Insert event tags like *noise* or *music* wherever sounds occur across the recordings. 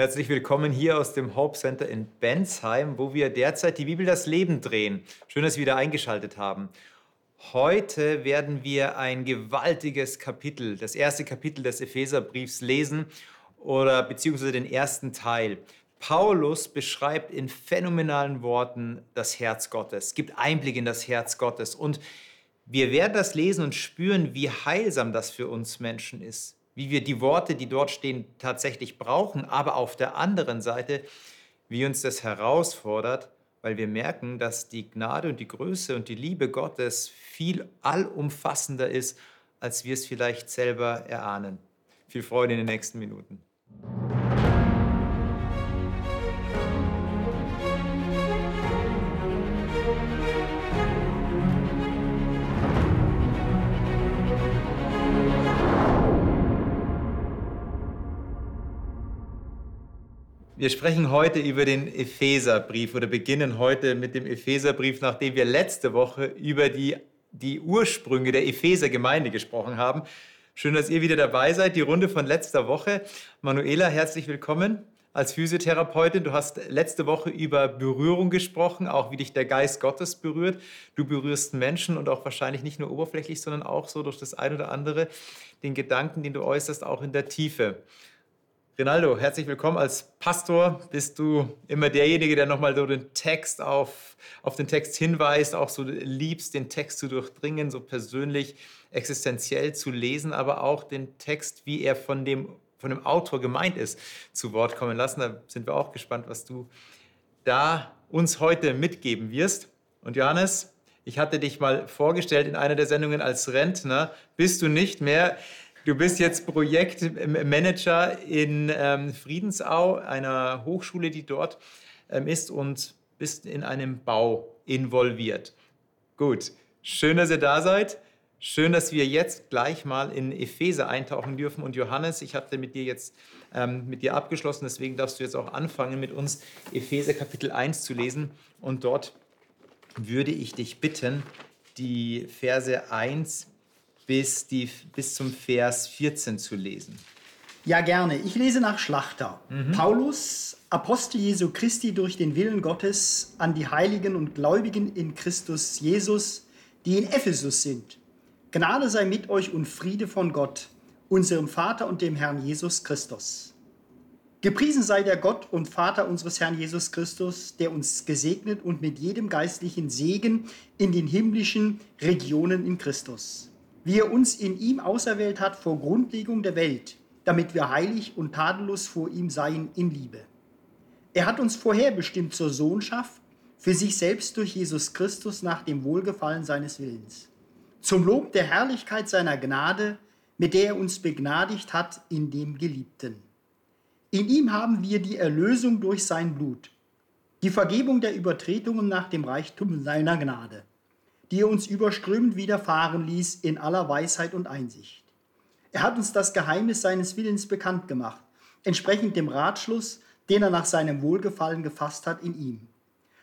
Herzlich willkommen hier aus dem Hope Center in Bensheim, wo wir derzeit die Bibel das Leben drehen. Schön, dass Sie wieder eingeschaltet haben. Heute werden wir ein gewaltiges Kapitel, das erste Kapitel des Epheserbriefs lesen oder beziehungsweise den ersten Teil. Paulus beschreibt in phänomenalen Worten das Herz Gottes, gibt Einblick in das Herz Gottes und wir werden das lesen und spüren, wie heilsam das für uns Menschen ist, wie wir die Worte, die dort stehen, tatsächlich brauchen, aber auf der anderen Seite, wie uns das herausfordert, weil wir merken, dass die Gnade und die Größe und die Liebe Gottes viel allumfassender ist, als wir es vielleicht selber erahnen. Viel Freude in den nächsten Minuten. Wir sprechen heute über den Epheserbrief oder beginnen heute mit dem Epheserbrief, nachdem wir letzte Woche über die, die Ursprünge der Epheser-Gemeinde gesprochen haben. Schön, dass ihr wieder dabei seid. Die Runde von letzter Woche. Manuela, herzlich willkommen als Physiotherapeutin. Du hast letzte Woche über Berührung gesprochen, auch wie dich der Geist Gottes berührt. Du berührst Menschen und auch wahrscheinlich nicht nur oberflächlich, sondern auch so durch das ein oder andere, den Gedanken, den du äußerst, auch in der Tiefe. Rinaldo, herzlich willkommen. Als Pastor bist du immer derjenige, der nochmal so den Text auf, auf den Text hinweist, auch so liebst, den Text zu durchdringen, so persönlich, existenziell zu lesen, aber auch den Text, wie er von dem, von dem Autor gemeint ist, zu Wort kommen lassen. Da sind wir auch gespannt, was du da uns heute mitgeben wirst. Und Johannes, ich hatte dich mal vorgestellt in einer der Sendungen als Rentner. Bist du nicht mehr? Du bist jetzt Projektmanager in ähm, Friedensau, einer Hochschule, die dort ähm, ist und bist in einem Bau involviert. Gut, schön, dass ihr da seid. Schön, dass wir jetzt gleich mal in Epheser eintauchen dürfen. Und Johannes, ich hatte mit dir jetzt ähm, mit dir abgeschlossen, deswegen darfst du jetzt auch anfangen, mit uns Epheser Kapitel 1 zu lesen. Und dort würde ich dich bitten, die Verse 1 bis, die, bis zum Vers 14 zu lesen. Ja, gerne. Ich lese nach Schlachter. Mhm. Paulus, Apostel Jesu Christi durch den Willen Gottes an die Heiligen und Gläubigen in Christus Jesus, die in Ephesus sind. Gnade sei mit euch und Friede von Gott, unserem Vater und dem Herrn Jesus Christus. Gepriesen sei der Gott und Vater unseres Herrn Jesus Christus, der uns gesegnet und mit jedem geistlichen Segen in den himmlischen Regionen in Christus wie er uns in ihm auserwählt hat vor Grundlegung der Welt, damit wir heilig und tadellos vor ihm seien in Liebe. Er hat uns vorherbestimmt zur Sohnschaft für sich selbst durch Jesus Christus nach dem Wohlgefallen seines Willens, zum Lob der Herrlichkeit seiner Gnade, mit der er uns begnadigt hat in dem Geliebten. In ihm haben wir die Erlösung durch sein Blut, die Vergebung der Übertretungen nach dem Reichtum seiner Gnade die er uns überströmend widerfahren ließ in aller Weisheit und Einsicht. Er hat uns das Geheimnis seines Willens bekannt gemacht, entsprechend dem Ratschluss, den er nach seinem Wohlgefallen gefasst hat in ihm.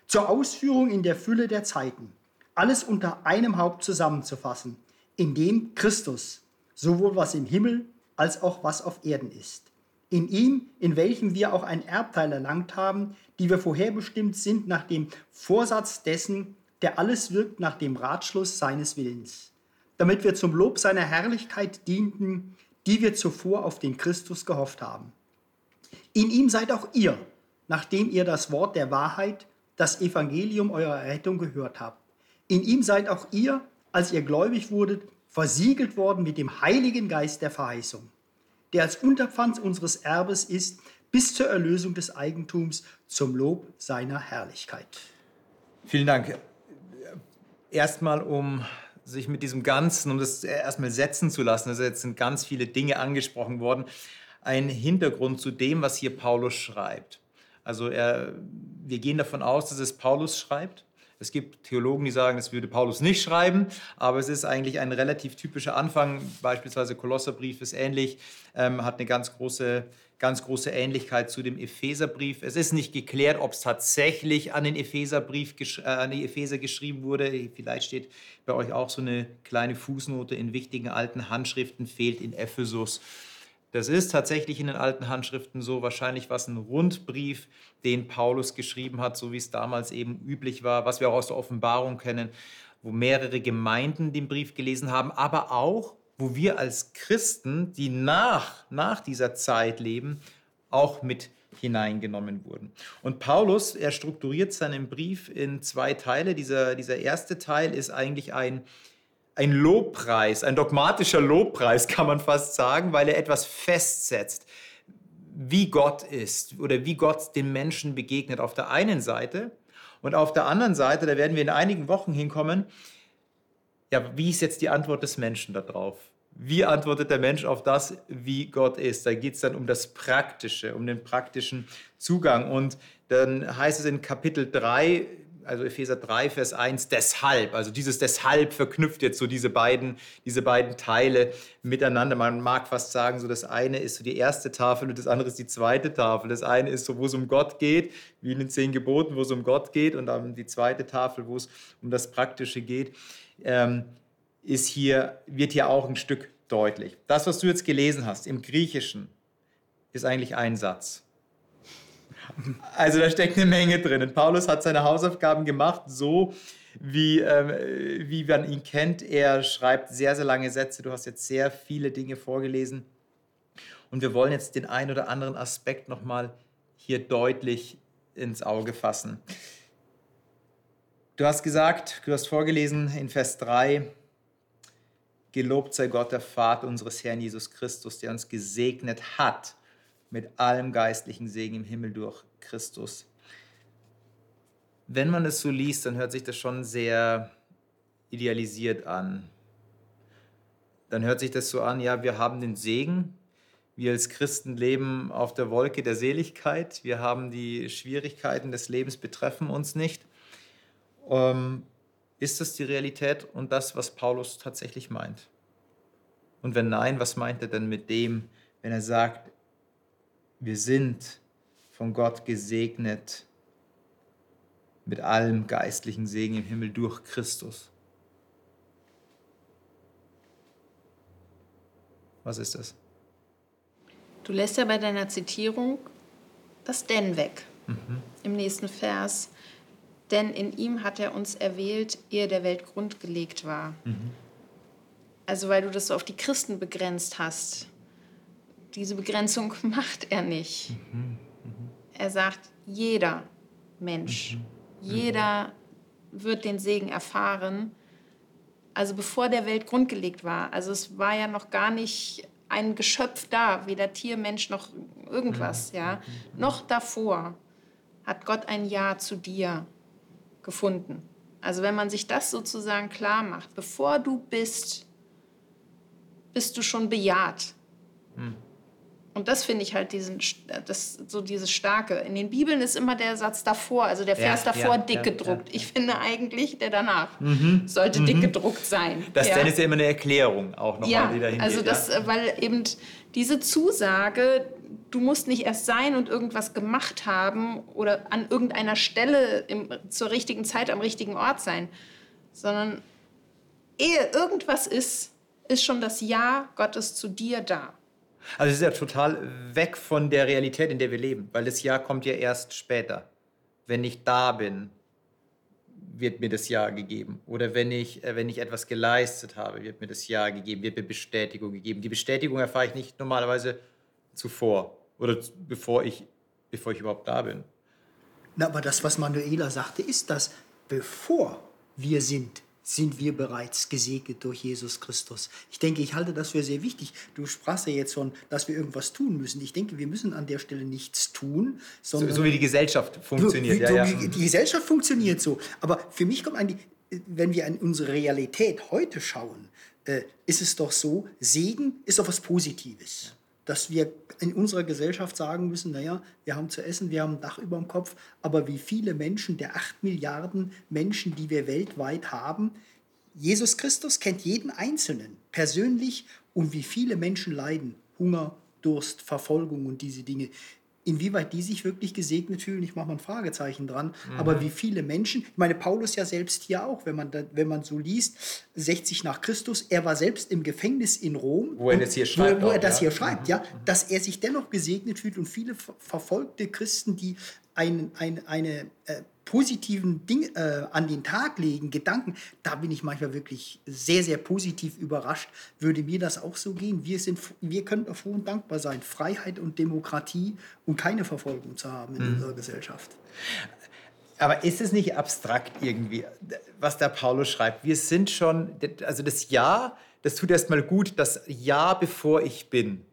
Zur Ausführung in der Fülle der Zeiten, alles unter einem Haupt zusammenzufassen, in dem Christus, sowohl was im Himmel als auch was auf Erden ist. In ihm, in welchem wir auch ein Erbteil erlangt haben, die wir vorherbestimmt sind nach dem Vorsatz dessen, der alles wirkt nach dem Ratschluss seines Willens, damit wir zum Lob seiner Herrlichkeit dienten, die wir zuvor auf den Christus gehofft haben. In ihm seid auch ihr, nachdem ihr das Wort der Wahrheit, das Evangelium eurer Rettung gehört habt. In ihm seid auch ihr, als ihr gläubig wurdet, versiegelt worden mit dem Heiligen Geist der Verheißung, der als Unterpfand unseres Erbes ist, bis zur Erlösung des Eigentums zum Lob seiner Herrlichkeit. Vielen Dank erstmal um sich mit diesem Ganzen, um das erstmal setzen zu lassen, also jetzt sind ganz viele Dinge angesprochen worden, ein Hintergrund zu dem, was hier Paulus schreibt. Also er, wir gehen davon aus, dass es Paulus schreibt. Es gibt Theologen, die sagen, das würde Paulus nicht schreiben, aber es ist eigentlich ein relativ typischer Anfang. Beispielsweise Kolosserbrief ist ähnlich, ähm, hat eine ganz große, ganz große Ähnlichkeit zu dem Epheserbrief. Es ist nicht geklärt, ob es tatsächlich an den Epheserbrief, äh, an die Epheser geschrieben wurde. Vielleicht steht bei euch auch so eine kleine Fußnote in wichtigen alten Handschriften, fehlt in Ephesus. Das ist tatsächlich in den alten Handschriften so. Wahrscheinlich war es ein Rundbrief, den Paulus geschrieben hat, so wie es damals eben üblich war, was wir auch aus der Offenbarung kennen, wo mehrere Gemeinden den Brief gelesen haben, aber auch, wo wir als Christen, die nach, nach dieser Zeit leben, auch mit hineingenommen wurden. Und Paulus, er strukturiert seinen Brief in zwei Teile. Dieser, dieser erste Teil ist eigentlich ein, ein Lobpreis, ein dogmatischer Lobpreis, kann man fast sagen, weil er etwas festsetzt, wie Gott ist oder wie Gott den Menschen begegnet auf der einen Seite. Und auf der anderen Seite, da werden wir in einigen Wochen hinkommen, ja, wie ist jetzt die Antwort des Menschen darauf? Wie antwortet der Mensch auf das, wie Gott ist? Da geht es dann um das Praktische, um den praktischen Zugang. Und dann heißt es in Kapitel 3, also Epheser 3, Vers 1, deshalb. Also dieses deshalb verknüpft jetzt so diese beiden, diese beiden Teile miteinander. Man mag fast sagen, so das eine ist so die erste Tafel und das andere ist die zweite Tafel. Das eine ist so, wo es um Gott geht, wie in den zehn Geboten, wo es um Gott geht, und dann die zweite Tafel, wo es um das Praktische geht. Ähm, ist hier, wird hier auch ein Stück deutlich. Das, was du jetzt gelesen hast im Griechischen, ist eigentlich ein Satz. Also da steckt eine Menge drin. Und Paulus hat seine Hausaufgaben gemacht, so wie, äh, wie man ihn kennt. Er schreibt sehr, sehr lange Sätze. Du hast jetzt sehr viele Dinge vorgelesen. Und wir wollen jetzt den einen oder anderen Aspekt nochmal hier deutlich ins Auge fassen. Du hast gesagt, du hast vorgelesen in Vers 3, Gelobt sei Gott, der Vater unseres Herrn Jesus Christus, der uns gesegnet hat mit allem geistlichen Segen im Himmel durch Christus. Wenn man es so liest, dann hört sich das schon sehr idealisiert an. Dann hört sich das so an, ja, wir haben den Segen, wir als Christen leben auf der Wolke der Seligkeit, wir haben die Schwierigkeiten des Lebens betreffen uns nicht. Ähm, ist das die Realität und das, was Paulus tatsächlich meint? Und wenn nein, was meint er denn mit dem, wenn er sagt, wir sind von Gott gesegnet mit allem geistlichen Segen im Himmel durch Christus? Was ist das? Du lässt ja bei deiner Zitierung das denn weg. Mhm. Im nächsten Vers denn in ihm hat er uns erwählt, ehe der Welt Grund gelegt war. Mhm. Also weil du das so auf die Christen begrenzt hast. Diese Begrenzung *laughs* macht er nicht. Mhm. Mhm. Er sagt, jeder Mensch, mhm. jeder wird den Segen erfahren. Also bevor der Welt grundgelegt war. Also es war ja noch gar nicht ein Geschöpf da, weder Tier, Mensch noch irgendwas. Mhm. Ja, mhm. noch davor hat Gott ein Ja zu dir gefunden. Also wenn man sich das sozusagen klar macht, bevor du bist, bist du schon bejaht. Hm. Und das finde ich halt diesen, das, so dieses Starke. In den Bibeln ist immer der Satz davor, also der Vers ja, davor ja, dick ja, gedruckt. Ich finde eigentlich, der danach mhm. sollte mhm. dick gedruckt sein. Das dann ist ja immer eine Erklärung auch nochmal, ja, die dahin also geht. Das, weil eben diese Zusage, du musst nicht erst sein und irgendwas gemacht haben oder an irgendeiner Stelle im, zur richtigen Zeit am richtigen Ort sein, sondern ehe irgendwas ist, ist schon das Ja Gottes zu dir da. Also es ist ja total weg von der Realität, in der wir leben, weil das Ja kommt ja erst später. Wenn ich da bin, wird mir das Ja gegeben. Oder wenn ich, äh, wenn ich etwas geleistet habe, wird mir das Ja gegeben, wird mir Bestätigung gegeben. Die Bestätigung erfahre ich nicht normalerweise zuvor oder bevor ich, bevor ich überhaupt da bin. Na, aber das, was Manuela sagte, ist das, bevor wir sind, sind wir bereits gesegnet durch Jesus Christus. Ich denke, ich halte das für sehr wichtig. Du sprachst ja jetzt von, dass wir irgendwas tun müssen. Ich denke, wir müssen an der Stelle nichts tun, sondern. So, so wie die Gesellschaft funktioniert. So, ja, ja. Die Gesellschaft funktioniert so. Aber für mich kommt eigentlich, wenn wir an unsere Realität heute schauen, äh, ist es doch so, Segen ist doch was Positives dass wir in unserer Gesellschaft sagen müssen, naja, wir haben zu essen, wir haben ein Dach über dem Kopf, aber wie viele Menschen, der acht Milliarden Menschen, die wir weltweit haben, Jesus Christus kennt jeden Einzelnen persönlich und wie viele Menschen leiden, Hunger, Durst, Verfolgung und diese Dinge. Inwieweit die sich wirklich gesegnet fühlen, ich mache mal ein Fragezeichen dran. Mhm. Aber wie viele Menschen, ich meine, Paulus ja selbst hier auch, wenn man, da, wenn man so liest, 60 nach Christus, er war selbst im Gefängnis in Rom. Wo er das hier schreibt. Wo, wo er das ja. hier schreibt, mhm. ja, dass er sich dennoch gesegnet fühlt und viele verfolgte Christen, die ein, ein, eine äh, positiven Dinge äh, an den Tag legen, Gedanken, da bin ich manchmal wirklich sehr, sehr positiv überrascht. Würde mir das auch so gehen? Wir, sind, wir können froh und dankbar sein, Freiheit und Demokratie und keine Verfolgung zu haben in mhm. unserer Gesellschaft. Aber ist es nicht abstrakt irgendwie, was der Paulus schreibt? Wir sind schon, also das Ja, das tut erstmal gut, das Ja, bevor ich bin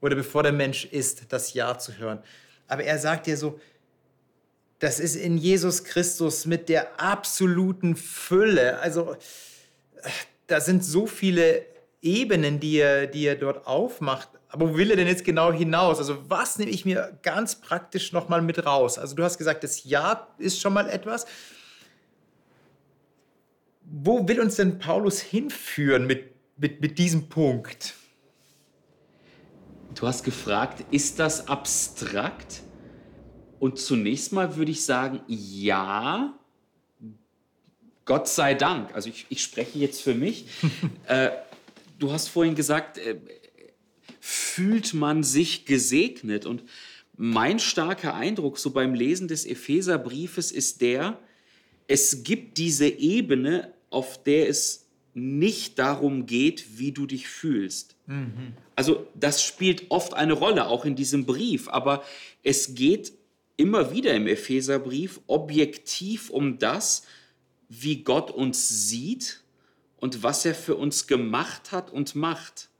oder bevor der Mensch ist, das Ja zu hören. Aber er sagt ja so, das ist in Jesus Christus mit der absoluten Fülle. Also da sind so viele Ebenen, die er, die er dort aufmacht. Aber wo will er denn jetzt genau hinaus? Also was nehme ich mir ganz praktisch nochmal mit raus? Also du hast gesagt, das Ja ist schon mal etwas. Wo will uns denn Paulus hinführen mit, mit, mit diesem Punkt? Du hast gefragt, ist das abstrakt? Und zunächst mal würde ich sagen, ja, Gott sei Dank. Also ich, ich spreche jetzt für mich. *laughs* äh, du hast vorhin gesagt, äh, fühlt man sich gesegnet? Und mein starker Eindruck so beim Lesen des Epheserbriefes ist der, es gibt diese Ebene, auf der es nicht darum geht, wie du dich fühlst. Mhm. Also das spielt oft eine Rolle, auch in diesem Brief, aber es geht immer wieder im Epheserbrief objektiv um das, wie Gott uns sieht und was er für uns gemacht hat und macht.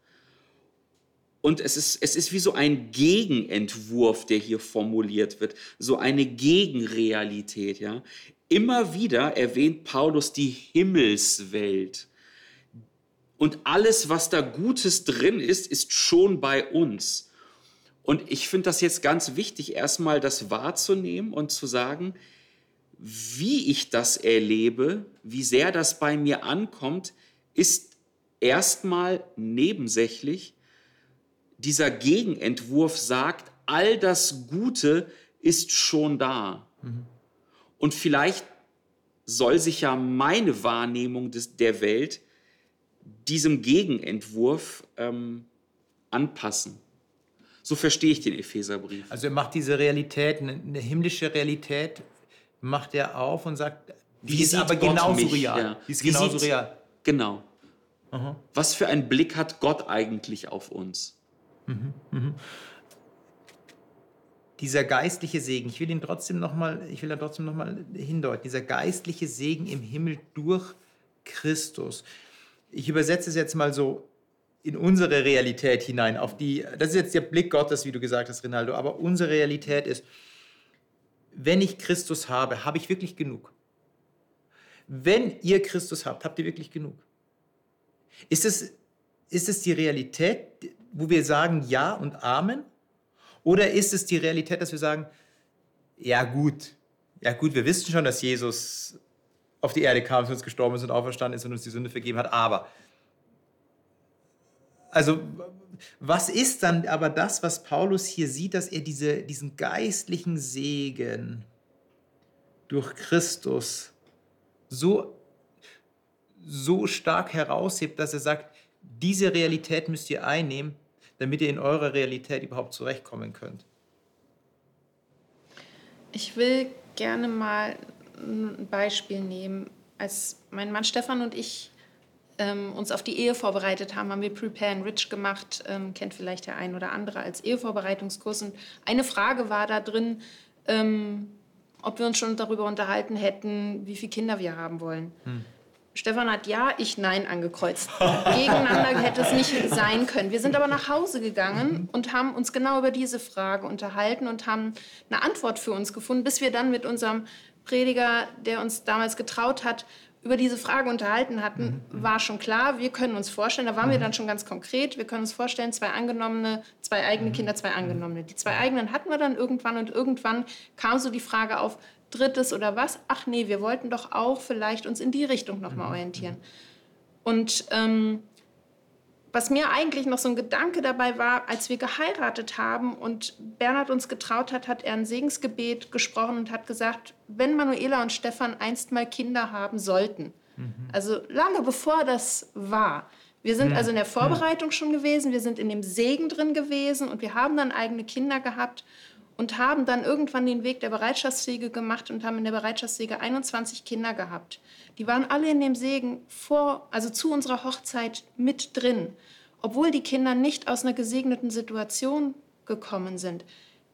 Und es ist, es ist wie so ein Gegenentwurf, der hier formuliert wird, so eine Gegenrealität. Ja? Immer wieder erwähnt Paulus die Himmelswelt. Und alles, was da Gutes drin ist, ist schon bei uns. Und ich finde das jetzt ganz wichtig, erstmal das wahrzunehmen und zu sagen, wie ich das erlebe, wie sehr das bei mir ankommt, ist erstmal nebensächlich. Dieser Gegenentwurf sagt, all das Gute ist schon da. Mhm. Und vielleicht soll sich ja meine Wahrnehmung des, der Welt diesem Gegenentwurf ähm, anpassen. So verstehe ich den Epheserbrief. Also er macht diese Realität, eine himmlische Realität, macht er auf und sagt, die ist aber Gott genauso mich? real. Ja. Die ist Wie genauso real. Genau. Aha. Was für einen Blick hat Gott eigentlich auf uns? Mhm, mhm. Dieser geistliche Segen, ich will ihn trotzdem noch mal, ich will da trotzdem noch mal hindeuten. Dieser geistliche Segen im Himmel durch Christus. Ich übersetze es jetzt mal so in unsere Realität hinein, auf die, das ist jetzt der Blick Gottes, wie du gesagt hast, Rinaldo, aber unsere Realität ist, wenn ich Christus habe, habe ich wirklich genug. Wenn ihr Christus habt, habt ihr wirklich genug. Ist es, ist es die Realität, wo wir sagen Ja und Amen? Oder ist es die Realität, dass wir sagen, ja gut, ja gut, wir wissen schon, dass Jesus auf die Erde kam, für uns gestorben ist und auferstanden ist und uns die Sünde vergeben hat, aber also was ist dann aber das, was Paulus hier sieht, dass er diese, diesen geistlichen Segen durch Christus so, so stark heraushebt, dass er sagt, diese Realität müsst ihr einnehmen, damit ihr in eurer Realität überhaupt zurechtkommen könnt? Ich will gerne mal ein Beispiel nehmen. Als mein Mann Stefan und ich ähm, uns auf die Ehe vorbereitet haben, haben wir Prepare and Rich gemacht, ähm, kennt vielleicht der ein oder andere als Ehevorbereitungskurs. Und eine Frage war da drin, ähm, ob wir uns schon darüber unterhalten hätten, wie viele Kinder wir haben wollen. Hm. Stefan hat ja, ich nein angekreuzt. *laughs* Gegeneinander hätte es nicht sein können. Wir sind aber nach Hause gegangen mhm. und haben uns genau über diese Frage unterhalten und haben eine Antwort für uns gefunden, bis wir dann mit unserem Prediger, der uns damals getraut hat, über diese Frage unterhalten hatten, mhm. war schon klar, wir können uns vorstellen, da waren mhm. wir dann schon ganz konkret, wir können uns vorstellen, zwei angenommene, zwei eigene mhm. Kinder, zwei angenommene. Die zwei eigenen hatten wir dann irgendwann und irgendwann kam so die Frage auf, drittes oder was? Ach nee, wir wollten doch auch vielleicht uns in die Richtung nochmal mhm. orientieren. Und ähm, was mir eigentlich noch so ein Gedanke dabei war, als wir geheiratet haben und Bernhard uns getraut hat, hat er ein Segensgebet gesprochen und hat gesagt, wenn Manuela und Stefan einst mal Kinder haben sollten, mhm. also lange bevor das war. Wir sind mhm. also in der Vorbereitung schon gewesen, wir sind in dem Segen drin gewesen und wir haben dann eigene Kinder gehabt und haben dann irgendwann den Weg der Bereitschaftspflege gemacht und haben in der Bereitschaftspflege 21 Kinder gehabt. Die waren alle in dem Segen vor, also zu unserer Hochzeit mit drin, obwohl die Kinder nicht aus einer gesegneten Situation gekommen sind.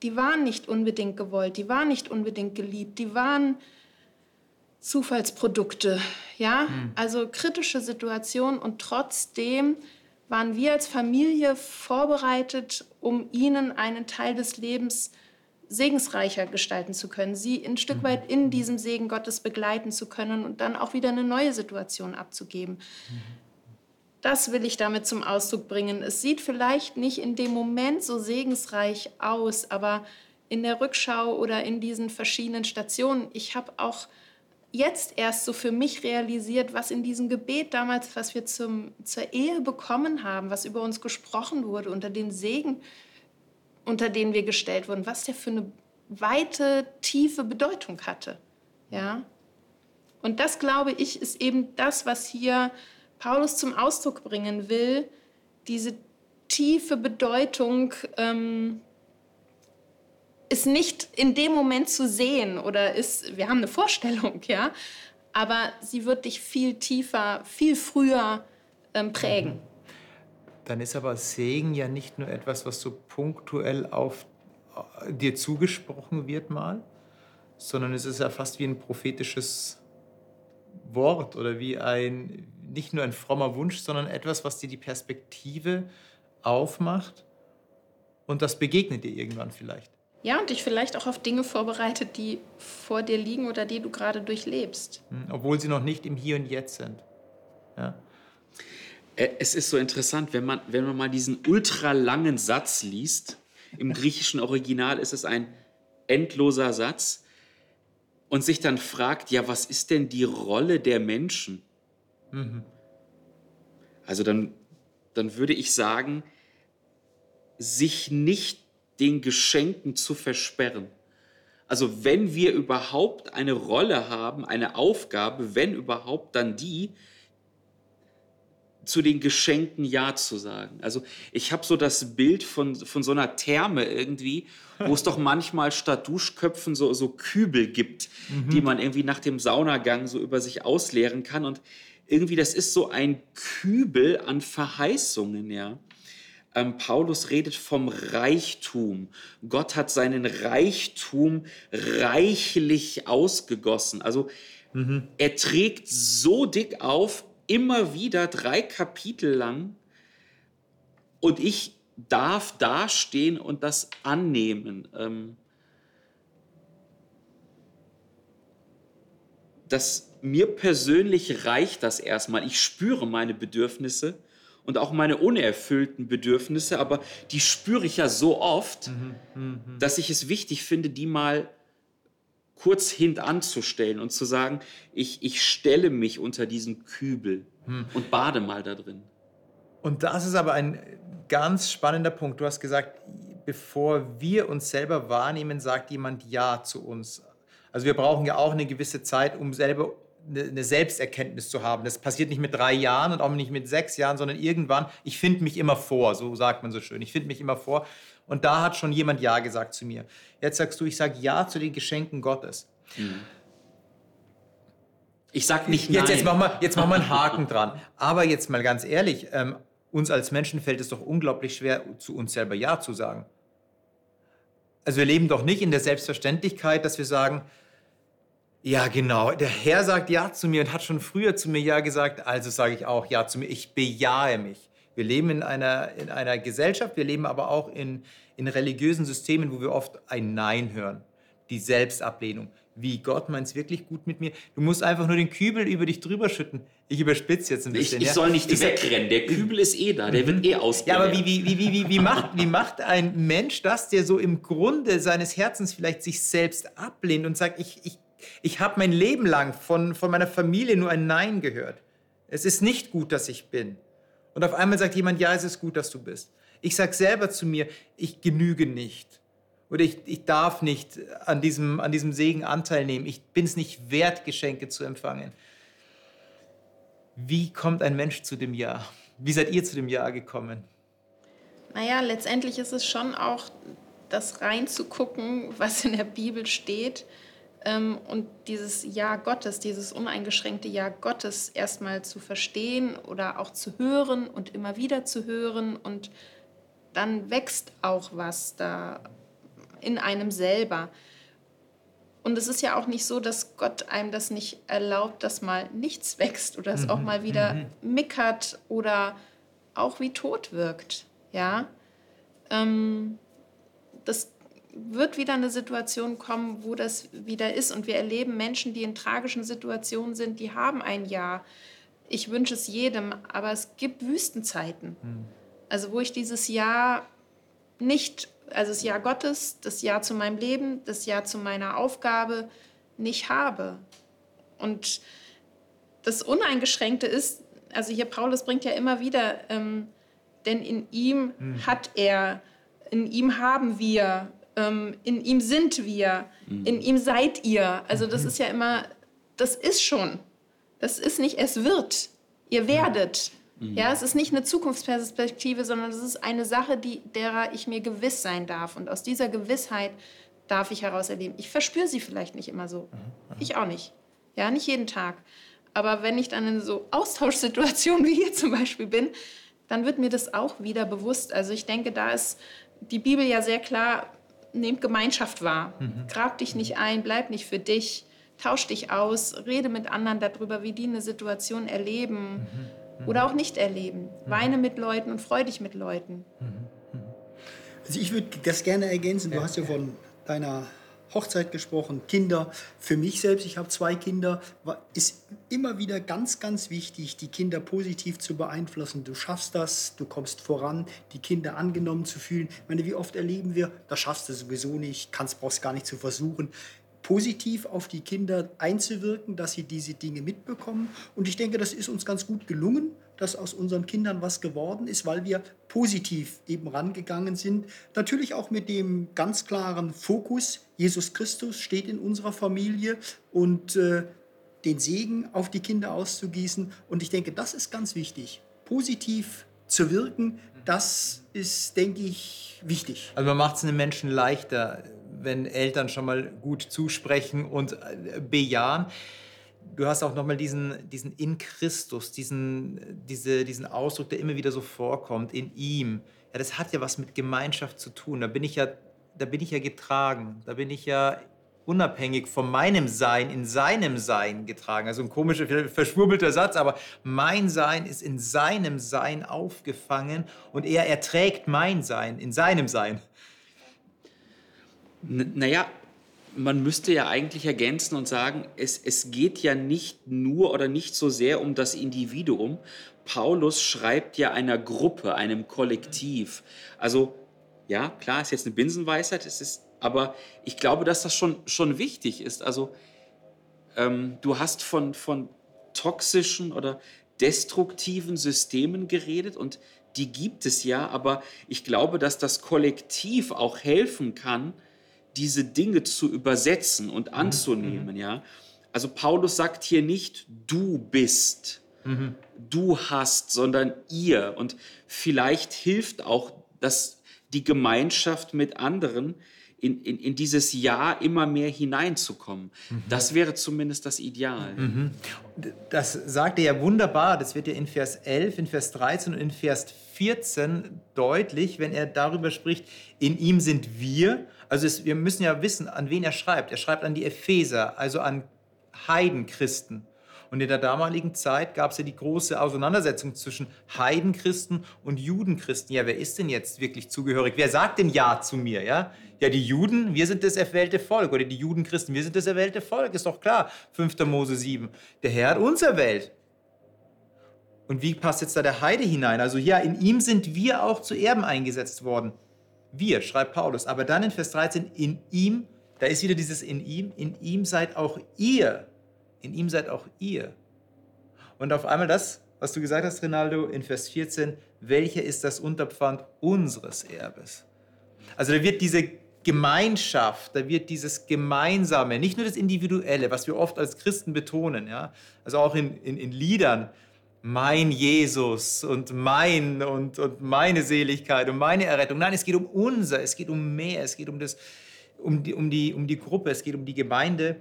Die waren nicht unbedingt gewollt, die waren nicht unbedingt geliebt, die waren Zufallsprodukte, ja, mhm. also kritische Situationen und trotzdem waren wir als Familie vorbereitet, um ihnen einen Teil des Lebens zu segensreicher gestalten zu können, sie ein Stück weit in diesem Segen Gottes begleiten zu können und dann auch wieder eine neue Situation abzugeben. Das will ich damit zum Ausdruck bringen. Es sieht vielleicht nicht in dem Moment so segensreich aus, aber in der Rückschau oder in diesen verschiedenen Stationen, ich habe auch jetzt erst so für mich realisiert, was in diesem Gebet damals, was wir zum, zur Ehe bekommen haben, was über uns gesprochen wurde, unter den Segen, unter denen wir gestellt wurden, was der für eine weite, tiefe Bedeutung hatte. Ja? Und das, glaube ich, ist eben das, was hier Paulus zum Ausdruck bringen will, diese tiefe Bedeutung ähm, ist nicht in dem Moment zu sehen oder ist, wir haben eine Vorstellung, ja, aber sie wird dich viel tiefer, viel früher ähm, prägen. Dann ist aber Segen ja nicht nur etwas, was so punktuell auf äh, dir zugesprochen wird mal, sondern es ist ja fast wie ein prophetisches Wort oder wie ein, nicht nur ein frommer Wunsch, sondern etwas, was dir die Perspektive aufmacht und das begegnet dir irgendwann vielleicht. Ja, und dich vielleicht auch auf Dinge vorbereitet, die vor dir liegen oder die du gerade durchlebst. Hm, obwohl sie noch nicht im Hier und Jetzt sind. Ja. Äh, es ist so interessant, wenn man, wenn man mal diesen ultralangen Satz liest. Im griechischen Original ist es ein endloser Satz. Und sich dann fragt, ja, was ist denn die Rolle der Menschen? Mhm. Also dann, dann würde ich sagen, sich nicht den Geschenken zu versperren. Also wenn wir überhaupt eine Rolle haben, eine Aufgabe, wenn überhaupt, dann die, zu den Geschenken Ja zu sagen. Also ich habe so das Bild von, von so einer Therme irgendwie, wo es doch manchmal statt Duschköpfen so, so Kübel gibt, mhm. die man irgendwie nach dem Saunagang so über sich ausleeren kann. Und irgendwie, das ist so ein Kübel an Verheißungen, ja. Ähm, Paulus redet vom Reichtum. Gott hat seinen Reichtum reichlich ausgegossen. Also mhm. er trägt so dick auf, immer wieder drei Kapitel lang und ich darf dastehen und das annehmen. Ähm, das, mir persönlich reicht das erstmal. Ich spüre meine Bedürfnisse und auch meine unerfüllten Bedürfnisse, aber die spüre ich ja so oft, mhm, mh, mh. dass ich es wichtig finde, die mal kurz hintanzustellen und zu sagen, ich, ich stelle mich unter diesen Kübel hm. und bade mal da drin. Und das ist aber ein ganz spannender Punkt. Du hast gesagt, bevor wir uns selber wahrnehmen, sagt jemand Ja zu uns. Also wir brauchen ja auch eine gewisse Zeit, um selber eine Selbsterkenntnis zu haben. Das passiert nicht mit drei Jahren und auch nicht mit sechs Jahren, sondern irgendwann, ich finde mich immer vor, so sagt man so schön. Ich finde mich immer vor. Und da hat schon jemand Ja gesagt zu mir. Jetzt sagst du, ich sage Ja zu den Geschenken Gottes. Mhm. Ich sag nicht jetzt, nein. Jetzt machen, wir, jetzt machen wir einen *laughs* Haken dran. Aber jetzt mal ganz ehrlich, ähm, uns als Menschen fällt es doch unglaublich schwer, zu uns selber Ja zu sagen. Also wir leben doch nicht in der Selbstverständlichkeit, dass wir sagen, ja genau, der Herr sagt Ja zu mir und hat schon früher zu mir Ja gesagt, also sage ich auch Ja zu mir. Ich bejahe mich. Wir leben in einer, in einer Gesellschaft, wir leben aber auch in, in religiösen Systemen, wo wir oft ein Nein hören. Die Selbstablehnung. Wie Gott meint es wirklich gut mit mir. Du musst einfach nur den Kübel über dich drüber schütten. Ich überspitze jetzt ein bisschen. Ich, ich ja. soll nicht ich wegrennen. Der Kübel ist eh da. Der wird mhm. eh ausgeleert. Ja, aber wie, wie, wie, wie, wie, macht, wie macht ein Mensch das, der so im Grunde seines Herzens vielleicht sich selbst ablehnt und sagt, ich, ich, ich habe mein Leben lang von, von meiner Familie nur ein Nein gehört. Es ist nicht gut, dass ich bin. Und auf einmal sagt jemand, ja, es ist gut, dass du bist. Ich sage selber zu mir, ich genüge nicht. Oder ich, ich darf nicht an diesem, an diesem Segen Anteil nehmen. Ich bin es nicht wert, Geschenke zu empfangen. Wie kommt ein Mensch zu dem Ja? Wie seid ihr zu dem Ja gekommen? Naja, letztendlich ist es schon auch das reinzugucken, was in der Bibel steht und dieses Ja Gottes, dieses uneingeschränkte Ja Gottes erstmal zu verstehen oder auch zu hören und immer wieder zu hören und dann wächst auch was da in einem selber. Und es ist ja auch nicht so, dass Gott einem das nicht erlaubt, dass mal nichts wächst oder es mhm. auch mal wieder mhm. mickert oder auch wie tot wirkt. Ja, ähm, das wird wieder eine Situation kommen, wo das wieder ist. Und wir erleben Menschen, die in tragischen Situationen sind, die haben ein Jahr. Ich wünsche es jedem, aber es gibt Wüstenzeiten. Mhm. Also wo ich dieses Jahr nicht also das Ja Gottes, das Ja zu meinem Leben, das Ja zu meiner Aufgabe nicht habe. Und das Uneingeschränkte ist, also hier Paulus bringt ja immer wieder, ähm, denn in ihm mhm. hat er, in ihm haben wir, ähm, in ihm sind wir, mhm. in ihm seid ihr. Also das ist ja immer, das ist schon. Das ist nicht, es wird. Ihr werdet. Mhm. Ja, es ist nicht eine Zukunftsperspektive, sondern es ist eine Sache, die, derer ich mir gewiss sein darf. Und aus dieser Gewissheit darf ich heraus erleben. Ich verspüre sie vielleicht nicht immer so. Mhm. mhm. Ich auch nicht. Ja, nicht jeden Tag. Aber wenn ich dann in so Austauschsituationen *laughs* wie hier zum Beispiel bin, dann wird mir das auch wieder bewusst. Also ich denke, da ist die Bibel ja sehr klar, nehmt Gemeinschaft wahr. Mhm. Grab dich nicht ein, bleib nicht für dich, tausch dich aus, rede mit anderen darüber, wie die eine Situation erleben. Mhm oder auch nicht erleben. Weine mit Leuten und freu dich mit Leuten. Also ich würde das gerne ergänzen. Du hast ja von deiner Hochzeit gesprochen, Kinder. Für mich selbst, ich habe zwei Kinder, ist immer wieder ganz, ganz wichtig, die Kinder positiv zu beeinflussen. Du schaffst das, du kommst voran, die Kinder angenommen zu fühlen. Ich meine, wie oft erleben wir, das schaffst du sowieso nicht, kannst, brauchst gar nicht zu versuchen positiv auf die Kinder einzuwirken, dass sie diese Dinge mitbekommen. Und ich denke, das ist uns ganz gut gelungen, dass aus unseren Kindern was geworden ist, weil wir positiv eben rangegangen sind. Natürlich auch mit dem ganz klaren Fokus, Jesus Christus steht in unserer Familie und äh, den Segen auf die Kinder auszugießen. Und ich denke, das ist ganz wichtig. Positiv zu wirken, das ist, denke ich, wichtig. Also man macht es den Menschen leichter, wenn Eltern schon mal gut zusprechen und äh, bejahen. Du hast auch nochmal diesen, diesen in Christus, diesen, diese, diesen Ausdruck, der immer wieder so vorkommt, in ihm. Ja, das hat ja was mit Gemeinschaft zu tun. Da bin ich ja, da bin ich ja getragen. Da bin ich ja unabhängig von meinem Sein in seinem Sein getragen. Also ein komischer, verschwurbelter Satz, aber mein Sein ist in seinem Sein aufgefangen und er erträgt mein Sein in seinem Sein. Naja, man müsste ja eigentlich ergänzen und sagen, es, es geht ja nicht nur oder nicht so sehr um das Individuum. Paulus schreibt ja einer Gruppe, einem Kollektiv. Also, ja, klar, ist jetzt eine Binsenweisheit, es ist, aber ich glaube, dass das schon, schon wichtig ist. Also, ähm, du hast von, von toxischen oder destruktiven Systemen geredet und die gibt es ja, aber ich glaube, dass das Kollektiv auch helfen kann, diese Dinge zu übersetzen und mhm. anzunehmen, mhm. ja. Also Paulus sagt hier nicht, du bist, mhm. du hast, sondern ihr. Und vielleicht hilft auch das, die Gemeinschaft mit anderen, in, in, in dieses Jahr immer mehr hineinzukommen. Mhm. Das wäre zumindest das Ideal. Mhm. Das sagt er ja wunderbar, das wird ja in Vers 11, in Vers 13 und in Vers 14 deutlich, wenn er darüber spricht, in ihm sind wir. Also es, wir müssen ja wissen, an wen er schreibt. Er schreibt an die Epheser, also an Heidenchristen. Und in der damaligen Zeit gab es ja die große Auseinandersetzung zwischen Heidenchristen und Judenchristen. Ja, wer ist denn jetzt wirklich zugehörig? Wer sagt denn Ja zu mir? Ja, ja die Juden, wir sind das erwählte Volk. Oder die Judenchristen, wir sind das erwählte Volk. Ist doch klar. 5. Mose 7. Der Herr hat uns erwählt. Und wie passt jetzt da der Heide hinein? Also ja, in ihm sind wir auch zu Erben eingesetzt worden. Wir, schreibt Paulus. Aber dann in Vers 13, in ihm, da ist wieder dieses in ihm, in ihm seid auch ihr in ihm seid auch ihr. Und auf einmal das, was du gesagt hast, Rinaldo, in Vers 14, welcher ist das Unterpfand unseres Erbes? Also da wird diese Gemeinschaft, da wird dieses Gemeinsame, nicht nur das Individuelle, was wir oft als Christen betonen, ja, also auch in, in, in Liedern, mein Jesus und mein und, und meine Seligkeit und meine Errettung. Nein, es geht um unser, es geht um mehr, es geht um, das, um, die, um, die, um die Gruppe, es geht um die Gemeinde,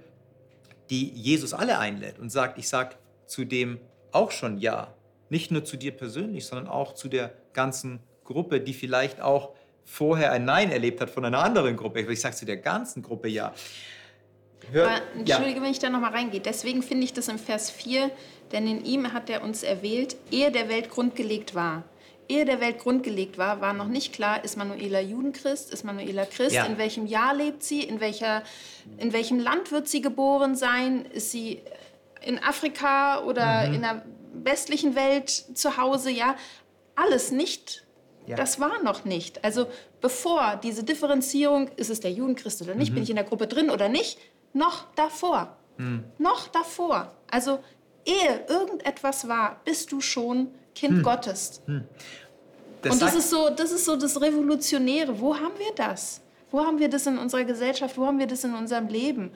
die Jesus alle einlädt und sagt, ich sage zu dem auch schon Ja. Nicht nur zu dir persönlich, sondern auch zu der ganzen Gruppe, die vielleicht auch vorher ein Nein erlebt hat von einer anderen Gruppe. Ich sage zu der ganzen Gruppe Ja. Hör, Aber, Entschuldige, ja. wenn ich da nochmal reingehe. Deswegen finde ich das im Vers 4, denn in ihm hat er uns erwählt, ehe der Welt grundgelegt war. Ehe der Welt grundgelegt war, war noch nicht klar, ist Manuela Judenchrist, ist Manuela Christ, ja. in welchem Jahr lebt sie, in, welcher, in welchem Land wird sie geboren sein, ist sie in Afrika oder mhm. in der westlichen Welt zu Hause, ja, alles nicht. Ja. Das war noch nicht. Also bevor diese Differenzierung, ist es der Judenchrist oder nicht, mhm. bin ich in der Gruppe drin oder nicht, noch davor. Mhm. Noch davor. Also ehe irgendetwas war, bist du schon Kind hm. Gottes. Hm. Das Und das ist, so, das ist so das Revolutionäre. Wo haben wir das? Wo haben wir das in unserer Gesellschaft? Wo haben wir das in unserem Leben?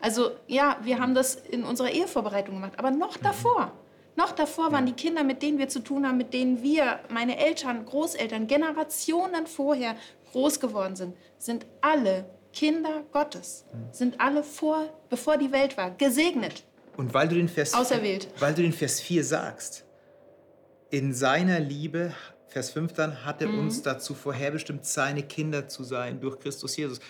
Also ja, wir haben das in unserer Ehevorbereitung gemacht, aber noch mhm. davor. Noch davor waren die Kinder, mit denen wir zu tun haben, mit denen wir, meine Eltern, Großeltern, Generationen vorher groß geworden sind, sind alle Kinder Gottes, sind alle vor, bevor die Welt war, gesegnet. Und weil du den Vers, Auserwählt. Weil du den Vers 4 sagst, in seiner Liebe, Vers 5 dann, hat er mhm. uns dazu vorherbestimmt, seine Kinder zu sein durch Christus Jesus.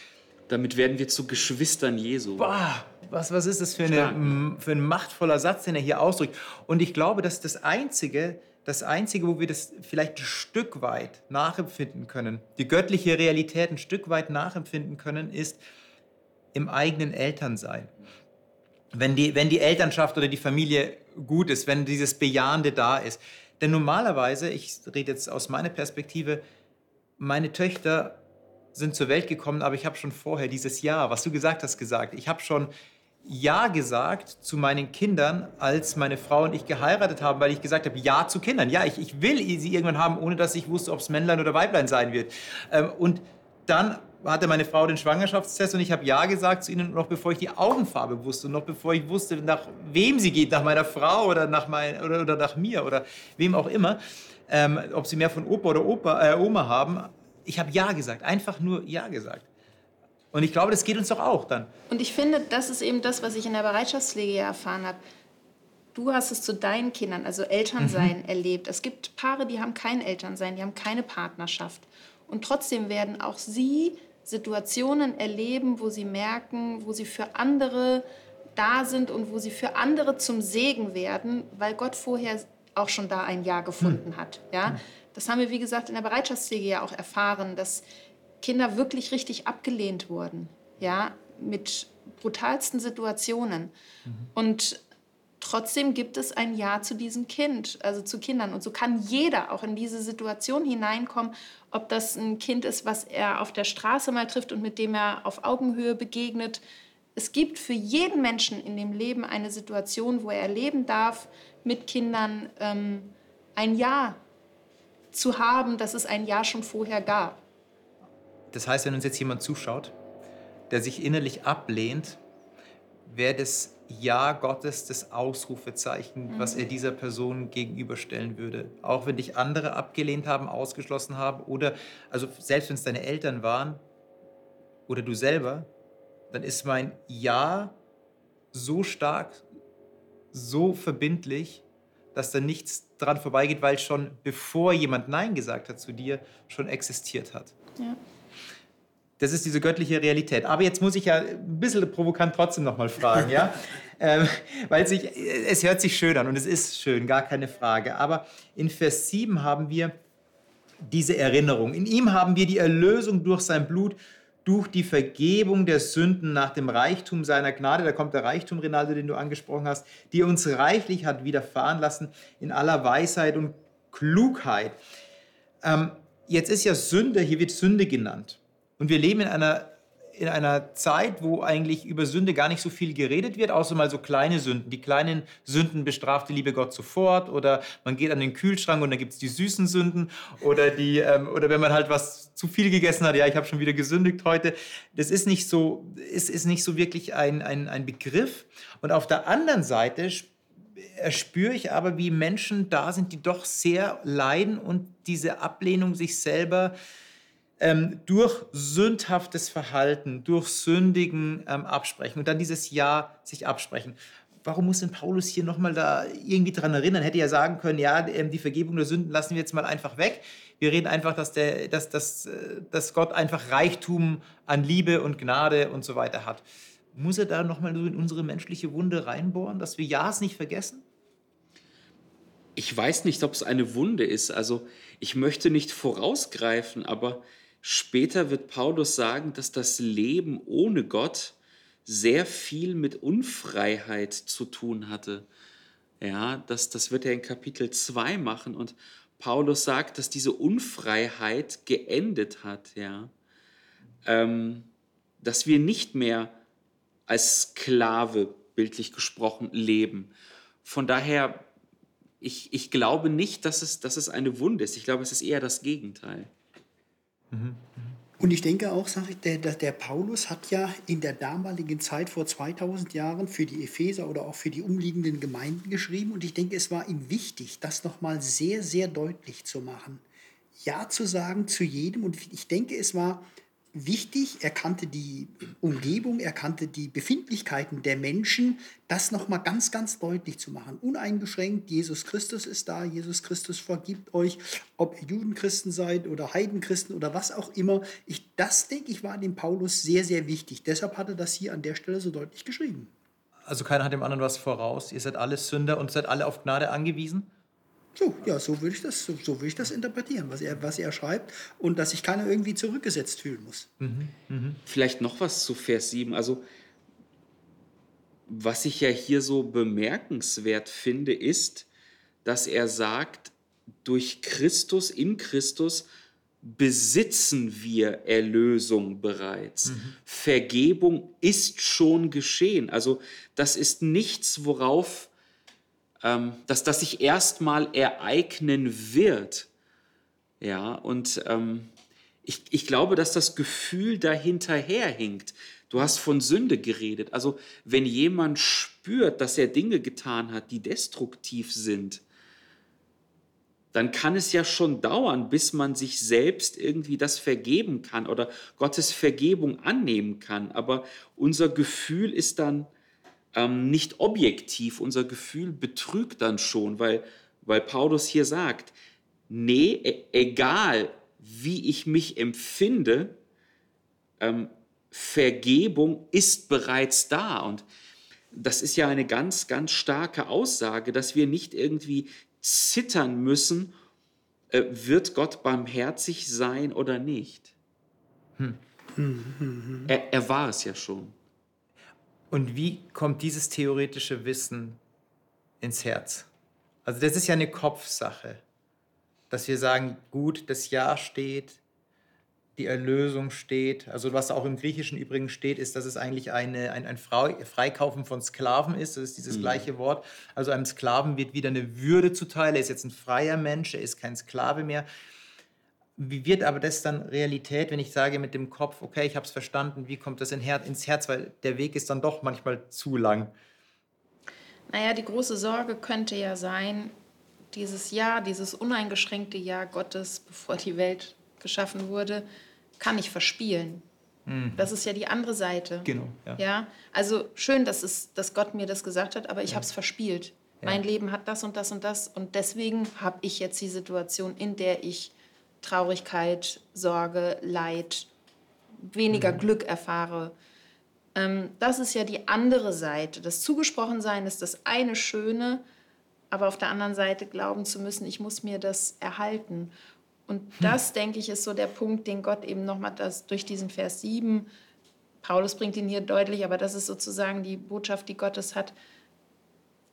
Damit werden wir zu Geschwistern Jesu. Boah, was, was ist das für, eine, für ein machtvoller Satz, den er hier ausdrückt? Und ich glaube, dass das Einzige, das Einzige, wo wir das vielleicht ein Stück weit nachempfinden können, die göttliche Realität ein Stück weit nachempfinden können, ist im eigenen Elternsein. Wenn die, wenn die Elternschaft oder die Familie gut ist, wenn dieses Bejahende da ist. Denn normalerweise, ich rede jetzt aus meiner Perspektive, meine Töchter sind zur Welt gekommen, aber ich habe schon vorher dieses Ja, was du gesagt hast, gesagt. Ich habe schon Ja gesagt zu meinen Kindern, als meine Frau und ich geheiratet haben, weil ich gesagt habe, Ja zu Kindern. Ja, ich, ich will sie irgendwann haben, ohne dass ich wusste, ob es Männlein oder Weiblein sein wird. Ähm, und dann hatte meine Frau den Schwangerschaftstest und ich habe Ja gesagt zu ihnen, noch bevor ich die Augenfarbe wusste und noch bevor ich wusste, nach wem sie geht, nach meiner Frau oder nach, mein, oder, oder nach mir oder wem auch immer, ähm, ob sie mehr von Opa oder Opa, äh, Oma haben. Ich habe Ja gesagt, einfach nur Ja gesagt. Und ich glaube, das geht uns doch auch dann. Und ich finde, das ist eben das, was ich in der Bereitschaftspflege erfahren habe. Du hast es zu deinen Kindern, also Elternsein, mhm. erlebt. Es gibt Paare, die haben kein Elternsein, die haben keine Partnerschaft. Und trotzdem werden auch sie Situationen erleben, wo sie merken, wo sie für andere da sind und wo sie für andere zum Segen werden, weil Gott vorher auch schon da ein Ja gefunden hm. hat. Ja? Das haben wir, wie gesagt, in der Bereitschaftspflege ja auch erfahren, dass Kinder wirklich richtig abgelehnt wurden, ja, mit brutalsten Situationen. Mhm. Und trotzdem gibt es ein Ja zu diesem Kind, also zu Kindern. Und so kann jeder auch in diese Situation hineinkommen, ob das ein Kind ist, was er auf der Straße mal trifft und mit dem er auf Augenhöhe begegnet. Es gibt für jeden Menschen in dem Leben eine Situation, wo er erleben darf, mit Kindern ähm, ein Ja zu haben, dass es ein Ja schon vorher gab. Das heißt, wenn uns jetzt jemand zuschaut, der sich innerlich ablehnt, wäre das ja Gottes das Ausrufezeichen, mhm. was er dieser Person gegenüberstellen würde. Auch wenn dich andere abgelehnt haben, ausgeschlossen haben oder, also selbst wenn es deine Eltern waren oder du selber, dann ist mein Ja so stark, so verbindlich, dass da nichts dran vorbeigeht, weil schon bevor jemand Nein gesagt hat zu dir, schon existiert hat. Ja. Das ist diese göttliche Realität. Aber jetzt muss ich ja ein bisschen provokant trotzdem nochmal fragen, ja? *laughs* ähm, weil sich, es hört sich schön an und es ist schön, gar keine Frage. Aber in Vers 7 haben wir diese Erinnerung. In ihm haben wir die Erlösung durch sein Blut, durch die Vergebung der Sünden nach dem Reichtum seiner Gnade. Da kommt der Reichtum, Rinaldo, den du angesprochen hast, die uns reichlich hat widerfahren lassen in aller Weisheit und Klugheit. Ähm, jetzt ist ja Sünde, hier wird Sünde genannt. Und wir leben in einer, in einer Zeit, wo eigentlich über Sünde gar nicht so viel geredet wird, außer mal so kleine Sünden. Die kleinen Sünden bestraft die liebe Gott sofort oder man geht an den Kühlschrank und da gibt es die süßen Sünden oder, die, ähm, oder wenn man halt was zu viel gegessen hat, ja, ich habe schon wieder gesündigt heute. Das ist nicht so, ist, ist nicht so wirklich ein, ein, ein Begriff. Und auf der anderen Seite spüre ich aber, wie Menschen da sind, die doch sehr leiden und diese Ablehnung sich selber ähm, durch sündhaftes Verhalten, durch sündigen ähm, absprechen und dann dieses Ja sich absprechen. Warum muss denn Paulus hier nochmal da irgendwie dran erinnern? Hätte ja sagen können, ja, ähm, die Vergebung der Sünden lassen wir jetzt mal einfach weg. Wir reden einfach, dass, der, dass, dass, äh, dass Gott einfach Reichtum an Liebe und Gnade und so weiter hat. Muss er da nochmal in unsere menschliche Wunde reinbohren, dass wir Ja's nicht vergessen? Ich weiß nicht, ob es eine Wunde ist. Also ich möchte nicht vorausgreifen, aber Später wird Paulus sagen, dass das Leben ohne Gott sehr viel mit Unfreiheit zu tun hatte. Ja, das, das wird er in Kapitel 2 machen und Paulus sagt, dass diese Unfreiheit geendet hat, ja. Ähm, dass wir nicht mehr als Sklave, bildlich gesprochen, leben. Von daher, ich, ich glaube nicht, dass es, dass es eine Wunde ist. Ich glaube, es ist eher das Gegenteil. Und ich denke auch, sag ich, der, der, Paulus hat ja in der damaligen Zeit vor 2000 Jahren für die Epheser oder auch für die umliegenden Gemeinden geschrieben. Und ich denke, es war ihm wichtig, das nochmal sehr, sehr deutlich zu machen. Ja zu sagen zu jedem. Und ich denke, es war wichtig, er kannte die Umgebung, er kannte die Befindlichkeiten der Menschen, das nochmal ganz, ganz deutlich zu machen. Uneingeschränkt, Jesus Christus ist da, Jesus Christus vergibt euch, ob ihr Judenchristen seid oder Heidenchristen oder was auch immer. Ich, das, denke ich, war dem Paulus sehr, sehr wichtig. Deshalb hat er das hier an der Stelle so deutlich geschrieben. Also keiner hat dem anderen was voraus. Ihr seid alle Sünder und seid alle auf Gnade angewiesen? So, ja, so würde ich das, so, so würde ich das interpretieren, was er, was er schreibt und dass sich keiner irgendwie zurückgesetzt fühlen muss. Mhm, mh. Vielleicht noch was zu Vers 7. Also, was ich ja hier so bemerkenswert finde, ist, dass er sagt, durch Christus, in Christus besitzen wir Erlösung bereits. Mhm. Vergebung ist schon geschehen. Also das ist nichts, worauf ähm, dass das sich erstmal ereignen wird. Ja, und ähm, ich, ich glaube, dass das Gefühl dahinter herhinkt. Du hast von Sünde geredet. Also wenn jemand spürt, dass er Dinge getan hat, die destruktiv sind, dann kann es ja schon dauern, bis man sich selbst irgendwie das vergeben kann oder Gottes Vergebung annehmen kann. Aber unser Gefühl ist dann ähm, nicht objektiv. Unser Gefühl betrügt dann schon, weil, weil Paulus hier sagt, nee, e egal wie ich mich empfinde, ähm, Vergebung ist bereits da. Und das ist ja eine ganz, ganz starke Aussage, dass wir nicht irgendwie zittern müssen, äh, wird Gott barmherzig sein oder nicht. Hm. Er, er war es ja schon. Und wie kommt dieses theoretische Wissen ins Herz? Also das ist ja eine Kopfsache, dass wir sagen, gut, das Ja steht, die Erlösung steht. Also was auch im Griechischen übrigens steht, ist, dass es eigentlich eine, ein, ein Freikaufen von Sklaven ist. Das ist dieses mhm. gleiche Wort. Also einem Sklaven wird wieder eine Würde zuteil. Er ist jetzt ein freier Mensch, er ist kein Sklave mehr. Wie wird aber das dann Realität, wenn ich sage mit dem Kopf, okay, ich habe es verstanden, wie kommt das in Her ins Herz, weil der Weg ist dann doch manchmal zu lang? Naja, die große Sorge könnte ja sein, dieses Ja, dieses uneingeschränkte Ja Gottes, bevor die Welt geschaffen wurde, kann ich verspielen. Mhm. Das ist ja die andere Seite. Genau. Ja. ja? Also schön, dass, es, dass Gott mir das gesagt hat, aber ich ja. habe es verspielt. Ja. Mein Leben hat das und das und das und deswegen habe ich jetzt die Situation, in der ich Traurigkeit, Sorge, Leid, weniger mhm. Glück erfahre. Ähm, das ist ja die andere Seite. Das Zugesprochensein ist das eine Schöne, aber auf der anderen Seite glauben zu müssen, ich muss mir das erhalten. Und hm. das, denke ich, ist so der Punkt, den Gott eben nochmal durch diesen Vers 7, Paulus bringt ihn hier deutlich, aber das ist sozusagen die Botschaft, die Gottes hat.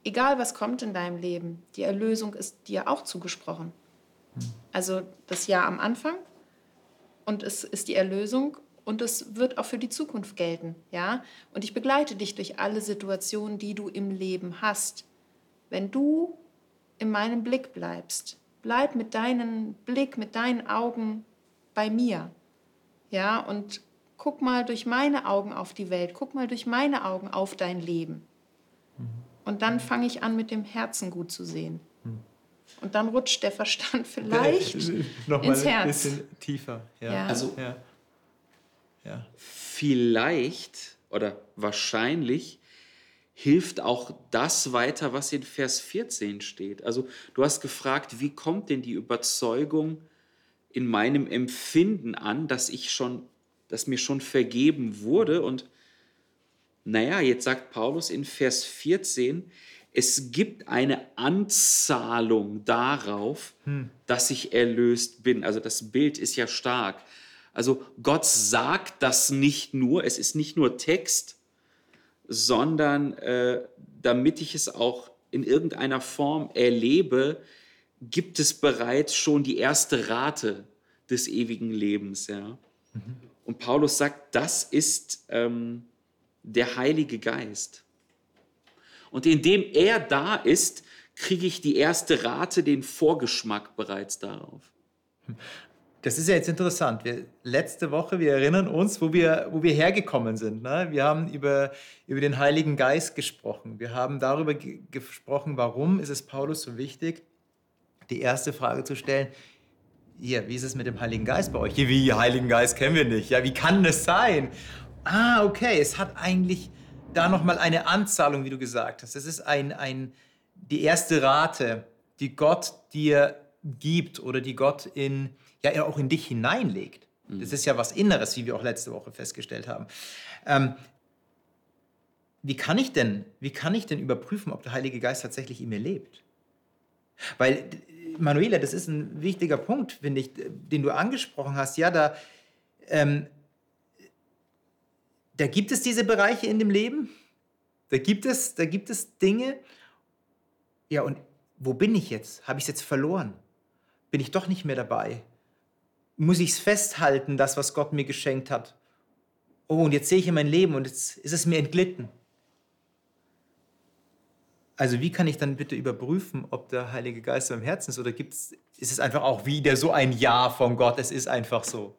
Egal was kommt in deinem Leben, die Erlösung ist dir auch zugesprochen. Also das Jahr am Anfang und es ist die Erlösung Und das wird auch für die Zukunft gelten, ja? Und ich begleite dich durch alle Situationen, die du im Leben hast. Wenn du in meinem Blick bleibst, bleib mit deinem Blick, mit deinen Augen bei mir. Ja, und guck mal durch meine Augen auf die Welt, guck mal durch meine Augen auf dein Leben. Und dann fange ich an, mit dem Herzen gut zu sehen. Und dann rutscht der Verstand *laughs* vielleicht Noch mal ins ein Herz. bisschen tiefer. Ja. Ja. Also Ja. Ja. vielleicht oder wahrscheinlich hilft auch das weiter, was in Vers 14 steht. Also du hast gefragt, wie kommt denn die Überzeugung in meinem Empfinden an, dass ich schon, dass mir schon vergeben wurde und naja, jetzt sagt Paulus in Vers 14, es gibt eine Anzahlung darauf, dass ich erlöst bin. Also das Bild ist ja stark. Also Gott sagt das nicht nur, es ist nicht nur Text, sondern äh, damit ich es auch in irgendeiner Form erlebe, gibt es bereits schon die erste Rate des ewigen Lebens. Ja? Und Paulus sagt, das ist ähm, der Heilige Geist. Und indem er da ist, kriege ich die erste Rate, den Vorgeschmack bereits darauf. Das ist ja jetzt interessant. Wir, letzte Woche, wir erinnern uns, wo wir, wo wir hergekommen sind. Ne? Wir haben über, über den Heiligen Geist gesprochen. Wir haben darüber ge gesprochen, warum ist es Paulus so wichtig, die erste Frage zu stellen, hier, wie ist es mit dem Heiligen Geist bei euch? Hier, wie, Heiligen Geist kennen wir nicht. Ja, wie kann das sein? Ah, okay, es hat eigentlich da nochmal eine Anzahlung, wie du gesagt hast. Es ist ein, ein, die erste Rate, die Gott dir gibt oder die Gott in, ja, auch in dich hineinlegt. Das ist ja was Inneres, wie wir auch letzte Woche festgestellt haben. Ähm, wie, kann ich denn, wie kann ich denn überprüfen, ob der Heilige Geist tatsächlich in mir lebt? Weil, Manuela, das ist ein wichtiger Punkt, finde ich, den du angesprochen hast. Ja, da, ähm, da gibt es diese Bereiche in dem Leben, da gibt es, da gibt es Dinge. Ja, und wo bin ich jetzt? Habe ich es jetzt verloren? Bin ich doch nicht mehr dabei? Muss ich es festhalten, das, was Gott mir geschenkt hat? Oh, und jetzt sehe ich in mein Leben und jetzt ist es mir entglitten. Also wie kann ich dann bitte überprüfen, ob der Heilige Geist meinem Herzen ist oder gibt's, ist es einfach auch wieder so ein Ja von Gott, es ist einfach so?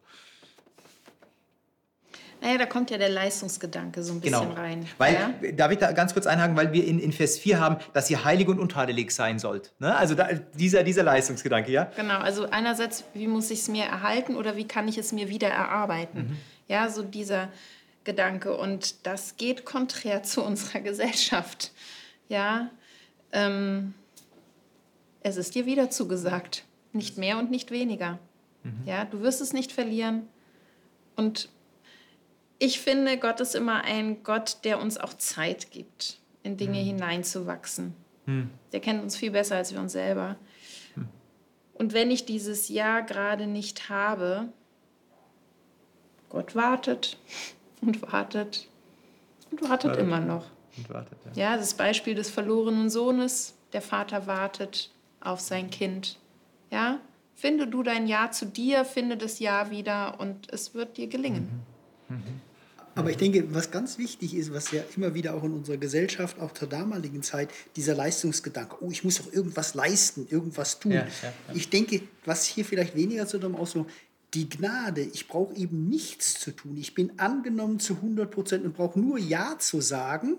Naja, da kommt ja der Leistungsgedanke so ein bisschen Genau. rein. Weil, ja? darf ich da ganz kurz einhaken, weil wir in, in Vers 4 haben, dass ihr heilig und untadelig sein sollt. Ne? Also da, dieser, dieser Leistungsgedanke, ja? Genau, also einerseits, wie muss ich es mir erhalten oder wie kann ich es mir wieder erarbeiten? Ja, so dieser Gedanke. Und das geht konträr zu unserer Gesellschaft. Ja, ähm, es ist dir wieder zugesagt. Nicht mehr und nicht weniger. Ja, du wirst es nicht verlieren. Und ich finde, Gott ist immer ein Gott, der uns auch Zeit gibt, in Dinge hineinzuwachsen. Der kennt uns viel besser als wir uns selber. Und wenn ich dieses Ja gerade nicht habe, Gott wartet *laughs* und wartet und wartet Wartet. immer noch. Und wartet, ja. Ja, das Beispiel des verlorenen Sohnes, der Vater wartet auf sein Kind. Ja, finde du dein Ja zu dir, finde das Ja wieder und es wird dir gelingen. Aber ich denke, was ganz wichtig ist, was ja immer wieder auch in unserer Gesellschaft, auch zur damaligen Zeit, dieser Leistungsgedanke, oh, ich muss doch irgendwas leisten, irgendwas tun. Ja, ja, ja. Ich denke, was hier vielleicht weniger zu dem Ausdruck, die Gnade, ich brauche eben nichts zu tun. Ich bin angenommen zu 100 Prozent und brauche nur Ja zu sagen.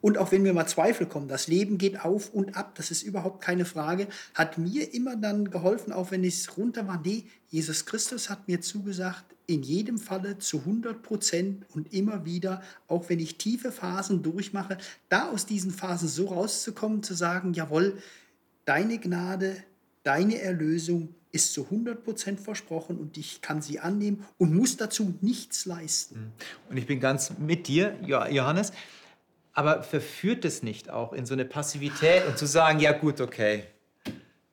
Und auch wenn mir mal Zweifel kommen, das Leben geht auf und ab, das ist überhaupt keine Frage, hat mir immer dann geholfen, auch wenn es runter war, nee, Jesus Christus hat mir zugesagt, in jedem Falle zu 100 Prozent und immer wieder, auch wenn ich tiefe Phasen durchmache, da aus diesen Phasen so rauszukommen, zu sagen, jawohl, deine Gnade, deine Erlösung ist zu 100 Prozent versprochen und ich kann sie annehmen und muss dazu nichts leisten. Und ich bin ganz mit dir, Jo- Johannes. Aber verführt es nicht auch in so eine Passivität und zu sagen, ja gut, okay,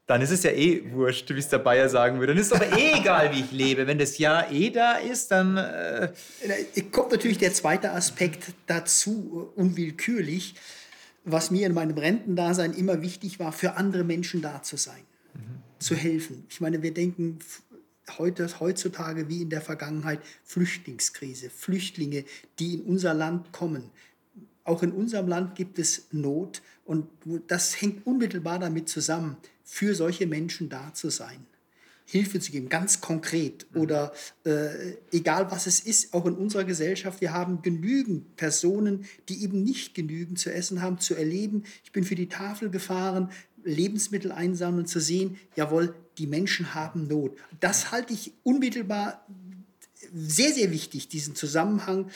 dann ist es ja eh wurscht, wie es der Bayer sagen würde. Dann ist es aber eh egal, wie ich lebe. Wenn das Ja eh da ist, dann... Äh, kommt natürlich der zweite Aspekt dazu, äh, unwillkürlich, was mir in meinem Rentendasein immer wichtig war, für andere Menschen da zu sein, zu helfen. Ich meine, wir denken heute, heutzutage wie in der Vergangenheit Flüchtlingskrise, Flüchtlinge, die in unser Land kommen. Auch in unserem Land gibt es Not und das hängt unmittelbar damit zusammen, für solche Menschen da zu sein. Hilfe zu geben, ganz konkret oder äh, egal was es ist, auch in unserer Gesellschaft, wir haben genügend Personen, die eben nicht genügend zu essen haben, zu erleben. Ich bin für die Tafel gefahren, Lebensmittel einsammeln, zu sehen, jawohl, die Menschen haben Not. Das halte ich unmittelbar sehr, sehr wichtig, diesen Zusammenhang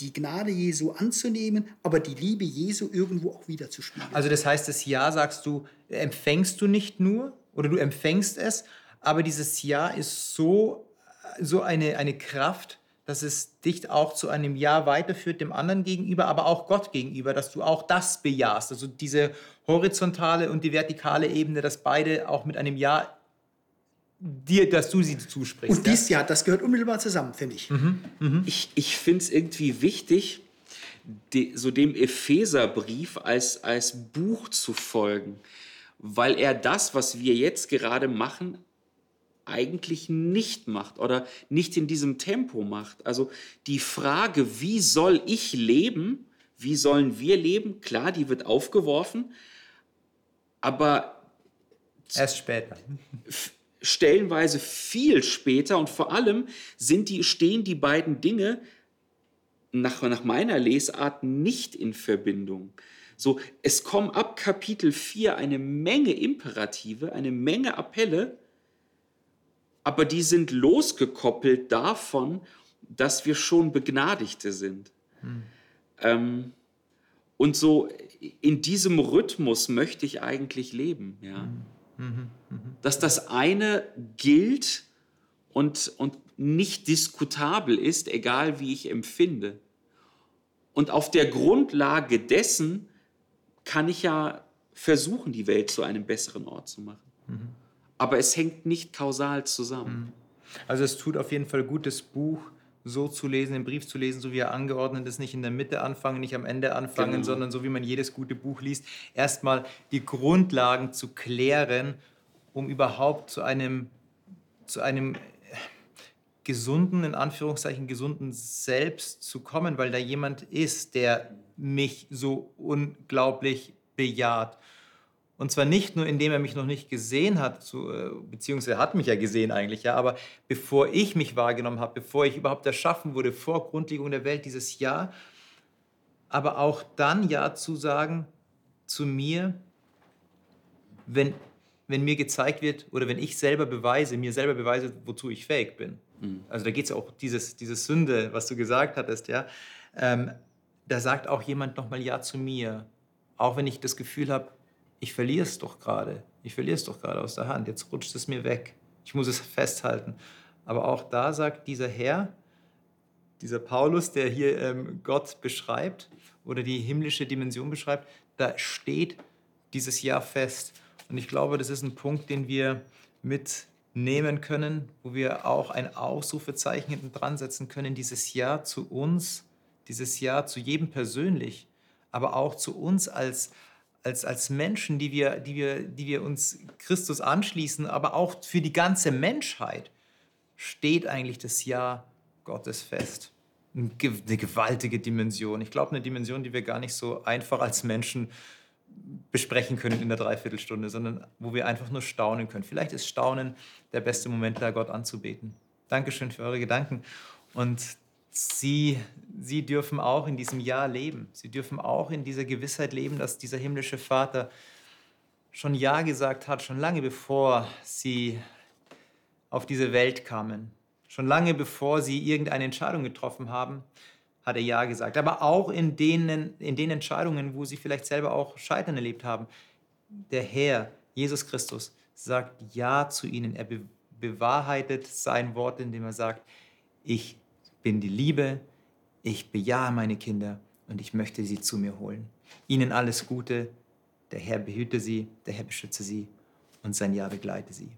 die Gnade Jesu anzunehmen, aber die Liebe Jesu irgendwo auch wieder zu spiegeln. Also das heißt, das Ja sagst du, empfängst du nicht nur oder du empfängst es, aber dieses Ja ist so, so eine, eine Kraft, dass es dich auch zu einem Ja weiterführt, dem anderen gegenüber, aber auch Gott gegenüber, dass du auch das bejahst. Also diese horizontale und die vertikale Ebene, dass beide auch mit einem Ja dir, dass du sie zusprichst. Und dies ja, das gehört unmittelbar zusammen, finde ich. Mhm, mh. Ich, ich finde es irgendwie wichtig, de, so dem Epheserbrief als, als Buch zu folgen, weil er das, was wir jetzt gerade machen, eigentlich nicht macht oder nicht in diesem Tempo macht. Also die Frage, wie soll ich leben, wie sollen wir leben, klar, die wird aufgeworfen, aber erst später. Stellenweise viel später und vor allem sind die, stehen die beiden Dinge nach, nach meiner Lesart nicht in Verbindung. So, es kommen ab Kapitel 4 eine Menge Imperative, eine Menge Appelle, aber die sind losgekoppelt davon, dass wir schon Begnadigte sind. Hm. Ähm, und so in diesem Rhythmus möchte ich eigentlich leben. Ja. Mhm. Mhm. Dass das eine gilt und, und nicht diskutabel ist, egal wie ich empfinde. Und auf der Grundlage dessen kann ich ja versuchen, die Welt zu einem besseren Ort zu machen. Mhm aber es hängt nicht kausal zusammen. Mhm. Also es tut auf jeden Fall gut, das Buch so zu lesen, den Brief zu lesen, so wie er angeordnet ist, nicht in der Mitte anfangen, nicht am Ende anfangen, genau. sondern so wie man jedes gute Buch liest, erstmal die Grundlagen zu klären, um überhaupt zu einem, zu einem gesunden, in Anführungszeichen gesunden Selbst zu kommen, weil da jemand ist, der mich so unglaublich bejaht. Und zwar nicht nur, indem er mich noch nicht gesehen hat, zu, äh, beziehungsweise hat mich ja gesehen eigentlich, ja, aber bevor ich mich wahrgenommen habe, bevor ich überhaupt erschaffen wurde, vor Grundlegung der Welt, dieses Ja, aber auch dann Ja zu sagen zu mir, wenn, wenn mir gezeigt wird oder wenn ich selber beweise, mir selber beweise, wozu ich fähig bin. Mhm. Also da geht es auch dieses, diese Sünde, was du gesagt hattest, ja. Ähm, da sagt auch jemand nochmal Ja zu mir. Auch wenn ich das Gefühl habe, ich verliere es doch gerade. Ich verliere es doch gerade aus der Hand. Jetzt rutscht es mir weg. Ich muss es festhalten. Aber auch da sagt dieser Herr, dieser Paulus, der hier ähm, Gott beschreibt oder die himmlische Dimension beschreibt, da steht dieses Ja fest. Und ich glaube, das ist ein Punkt, den wir mitnehmen können, wo wir auch ein Ausrufezeichen hinten dran setzen können. Dieses Ja zu uns, dieses Ja zu jedem persönlich, aber auch zu uns als, als, als Menschen, die wir, die, wir, die wir uns Christus anschließen, aber auch für die ganze Menschheit, steht eigentlich das Ja Gottes fest. Eine gewaltige Dimension. Ich glaube, eine Dimension, die wir gar nicht so einfach als Menschen besprechen können in der Dreiviertelstunde, sondern wo wir einfach nur staunen können. Vielleicht ist Staunen der beste Moment, da Gott anzubeten. Dankeschön für eure Gedanken. Und Sie, sie dürfen auch in diesem Jahr leben. Sie dürfen auch in dieser Gewissheit leben, dass dieser himmlische Vater schon Ja gesagt hat, schon lange bevor sie auf diese Welt kamen. Schon lange bevor sie irgendeine Entscheidung getroffen haben, hat er Ja gesagt. Aber auch in, denen, in den Entscheidungen, wo sie vielleicht selber auch Scheitern erlebt haben. Der Herr, Jesus Christus, sagt Ja zu ihnen. Er bewahrheitet sein Wort, indem er sagt, ich bin die Liebe, ich bejahe meine Kinder und ich möchte sie zu mir holen. Ihnen alles Gute, der Herr behüte sie, der Herr beschütze sie und sein Ja begleite sie.